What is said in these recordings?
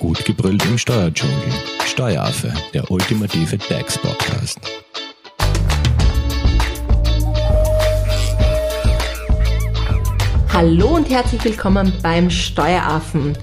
Gut gebrüllt im Steuerdschungel. Steueraffe, der ultimative DAX-Podcast. Hallo und herzlich willkommen beim Steueraffen.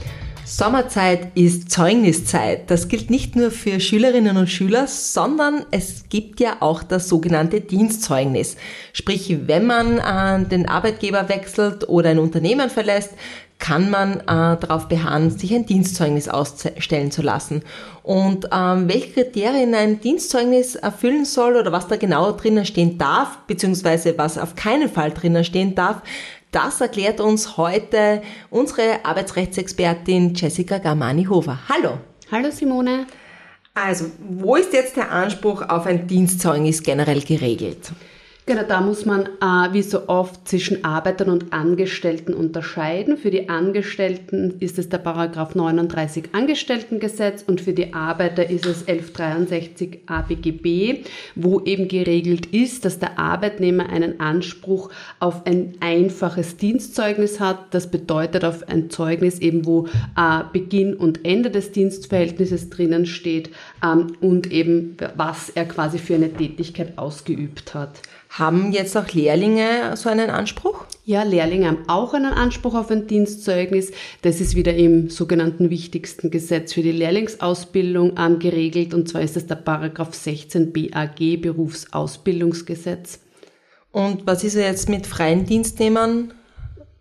Sommerzeit ist Zeugniszeit. Das gilt nicht nur für Schülerinnen und Schüler, sondern es gibt ja auch das sogenannte Dienstzeugnis. Sprich, wenn man äh, den Arbeitgeber wechselt oder ein Unternehmen verlässt, kann man äh, darauf beharren, sich ein Dienstzeugnis ausstellen zu lassen. Und ähm, welche Kriterien ein Dienstzeugnis erfüllen soll oder was da genau drinnen stehen darf, beziehungsweise was auf keinen Fall drinnen stehen darf, das erklärt uns heute unsere Arbeitsrechtsexpertin Jessica Garmani-Hofer. Hallo. Hallo Simone. Also, wo ist jetzt der Anspruch auf ein Dienstzeugnis generell geregelt? Genau, da muss man äh, wie so oft zwischen Arbeitern und Angestellten unterscheiden. Für die Angestellten ist es der Paragraph 39 Angestelltengesetz und für die Arbeiter ist es 1163 ABGB, wo eben geregelt ist, dass der Arbeitnehmer einen Anspruch auf ein einfaches Dienstzeugnis hat. Das bedeutet auf ein Zeugnis eben, wo äh, Beginn und Ende des Dienstverhältnisses drinnen steht ähm, und eben was er quasi für eine Tätigkeit ausgeübt hat. Haben jetzt auch Lehrlinge so einen Anspruch? Ja, Lehrlinge haben auch einen Anspruch auf ein Dienstzeugnis. Das ist wieder im sogenannten wichtigsten Gesetz für die Lehrlingsausbildung geregelt und zwar ist es der Paragraph 16 BAG Berufsausbildungsgesetz. Und was ist jetzt mit freien Dienstnehmern?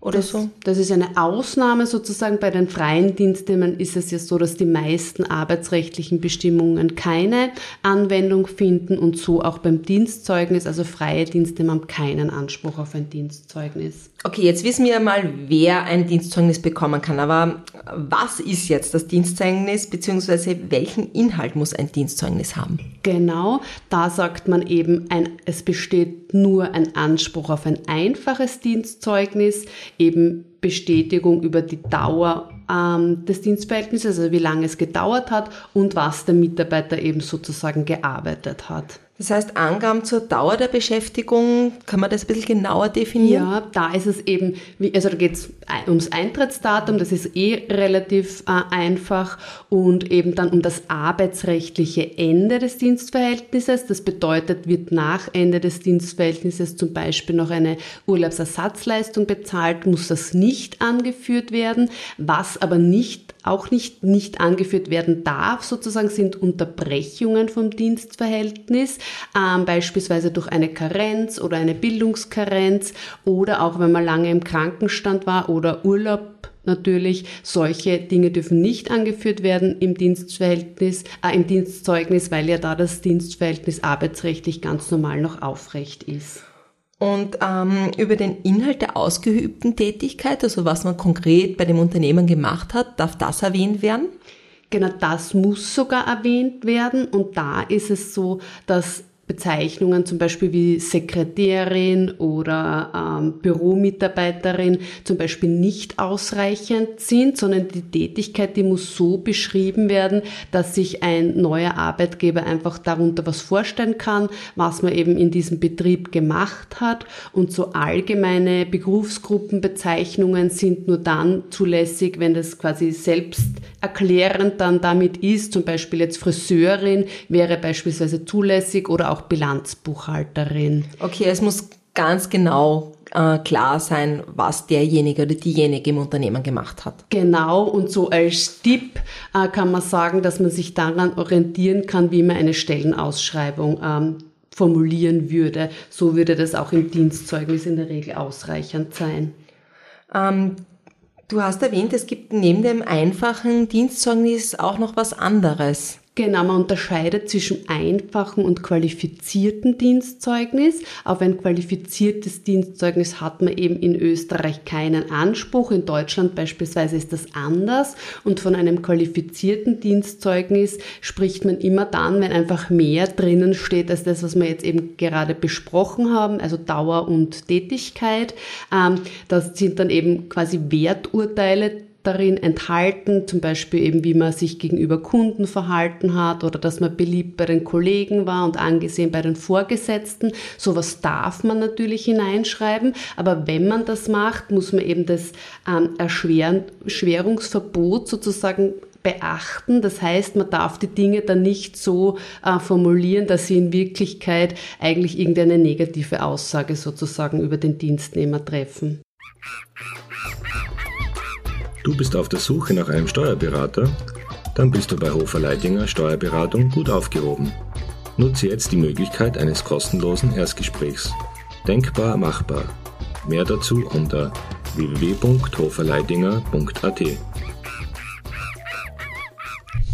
Oder das, so? Das ist eine Ausnahme sozusagen. Bei den freien Dienstnehmern ist es ja so, dass die meisten arbeitsrechtlichen Bestimmungen keine Anwendung finden und so auch beim Dienstzeugnis. Also freie Dienstnehmer haben keinen Anspruch auf ein Dienstzeugnis. Okay, jetzt wissen wir mal, wer ein Dienstzeugnis bekommen kann. Aber was ist jetzt das Dienstzeugnis, beziehungsweise welchen Inhalt muss ein Dienstzeugnis haben? Genau, da sagt man eben, ein, es besteht nur ein Anspruch auf ein einfaches Dienstzeugnis, eben Bestätigung über die Dauer ähm, des Dienstverhältnisses, also wie lange es gedauert hat und was der Mitarbeiter eben sozusagen gearbeitet hat. Das heißt, Angaben zur Dauer der Beschäftigung, kann man das ein bisschen genauer definieren? Ja, da ist es eben, also da geht es ums Eintrittsdatum, das ist eh relativ äh, einfach und eben dann um das arbeitsrechtliche Ende des Dienstverhältnisses. Das bedeutet, wird nach Ende des Dienstverhältnisses zum Beispiel noch eine Urlaubsersatzleistung bezahlt, muss das nicht angeführt werden. Was aber nicht auch nicht, nicht angeführt werden darf, sozusagen, sind Unterbrechungen vom Dienstverhältnis, ähm, beispielsweise durch eine Karenz oder eine Bildungskarenz oder auch wenn man lange im Krankenstand war oder Urlaub natürlich. Solche Dinge dürfen nicht angeführt werden im Dienstverhältnis, äh, im Dienstzeugnis, weil ja da das Dienstverhältnis arbeitsrechtlich ganz normal noch aufrecht ist. Und ähm, über den Inhalt der ausgeübten Tätigkeit, also was man konkret bei dem Unternehmen gemacht hat, darf das erwähnt werden? Genau, das muss sogar erwähnt werden. Und da ist es so, dass Bezeichnungen zum Beispiel wie Sekretärin oder ähm, Büromitarbeiterin zum Beispiel nicht ausreichend sind, sondern die Tätigkeit, die muss so beschrieben werden, dass sich ein neuer Arbeitgeber einfach darunter was vorstellen kann, was man eben in diesem Betrieb gemacht hat. Und so allgemeine Berufsgruppenbezeichnungen sind nur dann zulässig, wenn das quasi selbst erklärend dann damit ist. Zum Beispiel jetzt Friseurin wäre beispielsweise zulässig oder auch auch Bilanzbuchhalterin. Okay, es muss ganz genau äh, klar sein, was derjenige oder diejenige im Unternehmen gemacht hat. Genau, und so als Tipp äh, kann man sagen, dass man sich daran orientieren kann, wie man eine Stellenausschreibung ähm, formulieren würde. So würde das auch im Dienstzeugnis in der Regel ausreichend sein. Ähm, du hast erwähnt, es gibt neben dem einfachen Dienstzeugnis auch noch was anderes. Genau, man unterscheidet zwischen einfachen und qualifizierten Dienstzeugnis. Auf ein qualifiziertes Dienstzeugnis hat man eben in Österreich keinen Anspruch. In Deutschland beispielsweise ist das anders. Und von einem qualifizierten Dienstzeugnis spricht man immer dann, wenn einfach mehr drinnen steht als das, was wir jetzt eben gerade besprochen haben, also Dauer und Tätigkeit. Ähm, das sind dann eben quasi Werturteile darin enthalten, zum Beispiel eben, wie man sich gegenüber Kunden verhalten hat oder dass man beliebt bei den Kollegen war und angesehen bei den Vorgesetzten. Sowas darf man natürlich hineinschreiben, aber wenn man das macht, muss man eben das ähm, Erschwerungsverbot sozusagen beachten. Das heißt, man darf die Dinge dann nicht so äh, formulieren, dass sie in Wirklichkeit eigentlich irgendeine negative Aussage sozusagen über den Dienstnehmer treffen. Du bist auf der Suche nach einem Steuerberater? Dann bist du bei Hofer Leidinger Steuerberatung gut aufgehoben. Nutze jetzt die Möglichkeit eines kostenlosen Erstgesprächs. Denkbar machbar. Mehr dazu unter www.hoferleidinger.at.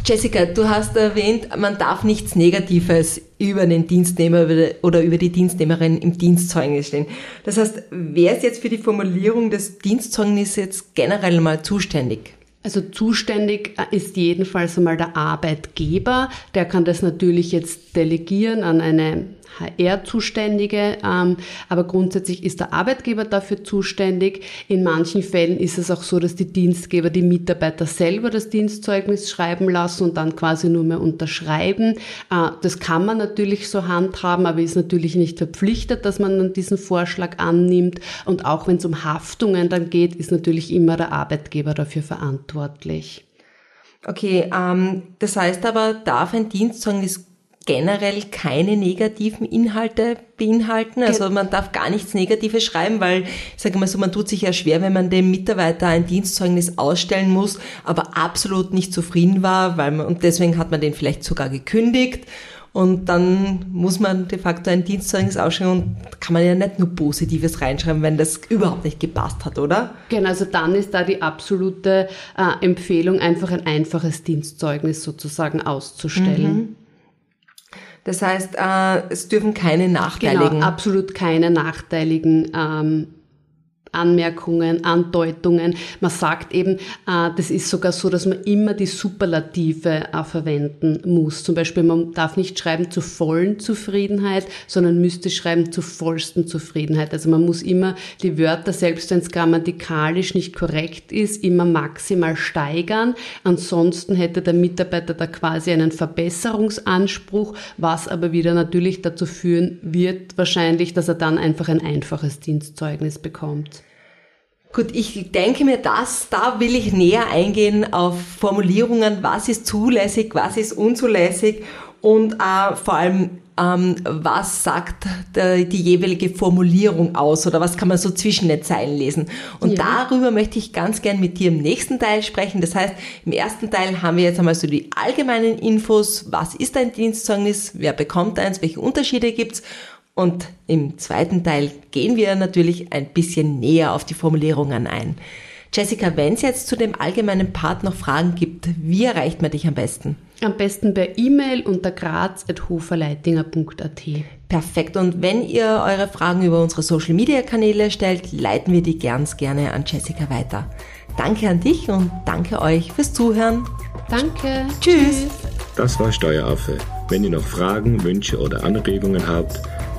Jessica, du hast erwähnt, man darf nichts Negatives über den Dienstnehmer oder über die Dienstnehmerin im Dienstzeugnis stehen. Das heißt, wer ist jetzt für die Formulierung des Dienstzeugnisses generell mal zuständig? Also zuständig ist jedenfalls einmal der Arbeitgeber. Der kann das natürlich jetzt delegieren an eine HR-Zuständige, ähm, aber grundsätzlich ist der Arbeitgeber dafür zuständig. In manchen Fällen ist es auch so, dass die Dienstgeber die Mitarbeiter selber das Dienstzeugnis schreiben lassen und dann quasi nur mehr unterschreiben. Äh, das kann man natürlich so handhaben, aber ist natürlich nicht verpflichtet, dass man dann diesen Vorschlag annimmt. Und auch wenn es um Haftungen dann geht, ist natürlich immer der Arbeitgeber dafür verantwortlich. Okay, ähm, das heißt aber, darf ein Dienstzeugnis generell keine negativen Inhalte beinhalten. Also man darf gar nichts Negatives schreiben, weil, ich sage mal so, man tut sich ja schwer, wenn man dem Mitarbeiter ein Dienstzeugnis ausstellen muss, aber absolut nicht zufrieden war, weil man, und deswegen hat man den vielleicht sogar gekündigt. Und dann muss man de facto ein Dienstzeugnis ausstellen und kann man ja nicht nur Positives reinschreiben, wenn das überhaupt nicht gepasst hat, oder? Genau, also dann ist da die absolute äh, Empfehlung, einfach ein einfaches Dienstzeugnis sozusagen auszustellen. Mhm. Das heißt, äh, es dürfen keine nachteiligen. Genau, absolut keine nachteiligen ähm, Anmerkungen, Andeutungen. Man sagt eben, äh, das ist sogar so, dass man immer die Superlative äh, verwenden muss. Zum Beispiel, man darf nicht schreiben zur vollen Zufriedenheit, sondern müsste schreiben zur vollsten Zufriedenheit. Also man muss immer die Wörter, selbst wenn es grammatikalisch nicht korrekt ist, immer maximal steigern. Ansonsten hätte der Mitarbeiter da quasi einen Verbesserungsanspruch, was aber wieder natürlich dazu führen wird, wahrscheinlich, dass er dann einfach ein einfaches Dienstzeugnis bekommt. Gut, ich denke mir, das, da will ich näher eingehen auf Formulierungen, was ist zulässig, was ist unzulässig und äh, vor allem, ähm, was sagt der, die jeweilige Formulierung aus oder was kann man so zwischen den Zeilen lesen. Und ja. darüber möchte ich ganz gern mit dir im nächsten Teil sprechen. Das heißt, im ersten Teil haben wir jetzt einmal so die allgemeinen Infos, was ist ein Dienstzeugnis, wer bekommt eins, welche Unterschiede gibt's und im zweiten Teil gehen wir natürlich ein bisschen näher auf die Formulierungen ein. Jessica, wenn es jetzt zu dem allgemeinen Part noch Fragen gibt, wie erreicht man dich am besten? Am besten per E-Mail unter graz.hoferleitinger.at. Perfekt. Und wenn ihr eure Fragen über unsere Social Media Kanäle stellt, leiten wir die ganz gerne an Jessica weiter. Danke an dich und danke euch fürs Zuhören. Danke. Tschüss. Das war Steueraffe. Wenn ihr noch Fragen, Wünsche oder Anregungen habt,